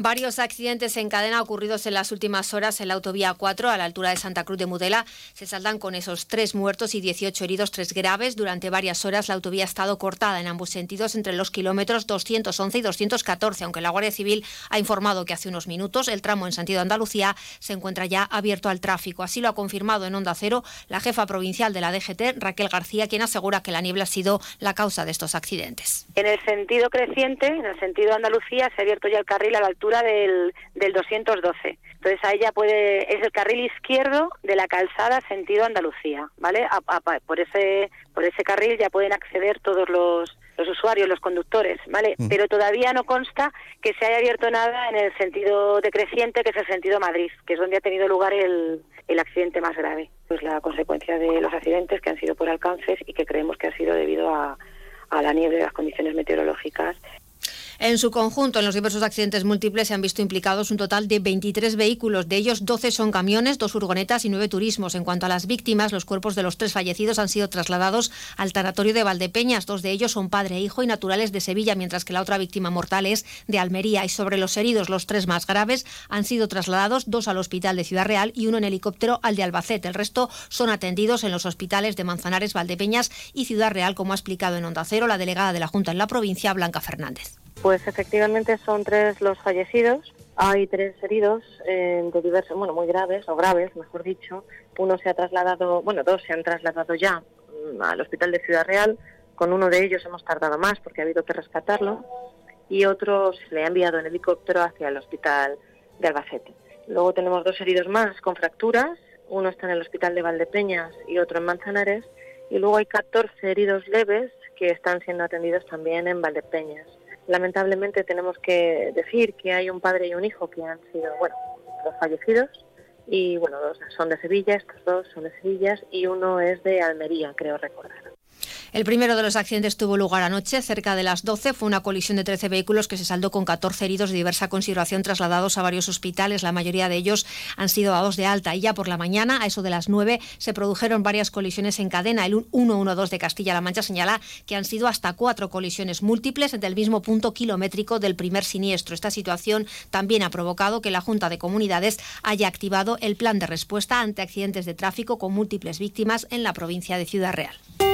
Varios accidentes en cadena ocurridos en las últimas horas en la autovía 4 a la altura de Santa Cruz de Mudela se saldan con esos tres muertos y 18 heridos, tres graves. Durante varias horas la autovía ha estado cortada en ambos sentidos entre los kilómetros 211 y 214, aunque la Guardia Civil ha informado que hace unos minutos el tramo en sentido Andalucía se encuentra ya abierto al tráfico. Así lo ha confirmado en Onda Cero la jefa provincial de la DGT, Raquel García, quien asegura que la niebla ha sido la causa de estos accidentes. En el sentido creciente, en el sentido Andalucía, se ha abierto ya el carril a la altura del, del 212. Entonces ahí ya puede, es el carril izquierdo de la calzada sentido Andalucía, ¿vale? por ese, por ese carril ya pueden acceder todos los, los usuarios, los conductores, ¿vale? Mm. Pero todavía no consta que se haya abierto nada en el sentido decreciente, que es el sentido Madrid, que es donde ha tenido lugar el, el accidente más grave. Pues la consecuencia de los accidentes que han sido por alcances y que creemos que ha sido debido a, a la nieve y las condiciones meteorológicas en su conjunto, en los diversos accidentes múltiples se han visto implicados un total de 23 vehículos, de ellos 12 son camiones, dos furgonetas y nueve turismos. En cuanto a las víctimas, los cuerpos de los tres fallecidos han sido trasladados al tanatorio de Valdepeñas. Dos de ellos son padre e hijo y naturales de Sevilla, mientras que la otra víctima mortal es de Almería. Y sobre los heridos, los tres más graves han sido trasladados, dos al hospital de Ciudad Real y uno en helicóptero al de Albacete. El resto son atendidos en los hospitales de Manzanares, Valdepeñas y Ciudad Real, como ha explicado en Onda Cero la delegada de la Junta en la provincia, Blanca Fernández. Pues efectivamente son tres los fallecidos. Hay tres heridos eh, de diversos, bueno, muy graves o graves, mejor dicho. Uno se ha trasladado, bueno, dos se han trasladado ya mm, al hospital de Ciudad Real. Con uno de ellos hemos tardado más porque ha habido que rescatarlo y otro se le ha enviado en helicóptero hacia el hospital de Albacete. Luego tenemos dos heridos más con fracturas. Uno está en el hospital de Valdepeñas y otro en Manzanares. Y luego hay 14 heridos leves que están siendo atendidos también en Valdepeñas. Lamentablemente tenemos que decir que hay un padre y un hijo que han sido, bueno, los fallecidos y bueno, dos son de Sevilla, estos dos son de Sevilla y uno es de Almería, creo recordar. El primero de los accidentes tuvo lugar anoche, cerca de las 12. Fue una colisión de 13 vehículos que se saldó con 14 heridos de diversa consideración trasladados a varios hospitales. La mayoría de ellos han sido dados de alta. Y ya por la mañana, a eso de las 9, se produjeron varias colisiones en cadena. El 112 de Castilla-La Mancha señala que han sido hasta cuatro colisiones múltiples del mismo punto kilométrico del primer siniestro. Esta situación también ha provocado que la Junta de Comunidades haya activado el plan de respuesta ante accidentes de tráfico con múltiples víctimas en la provincia de Ciudad Real.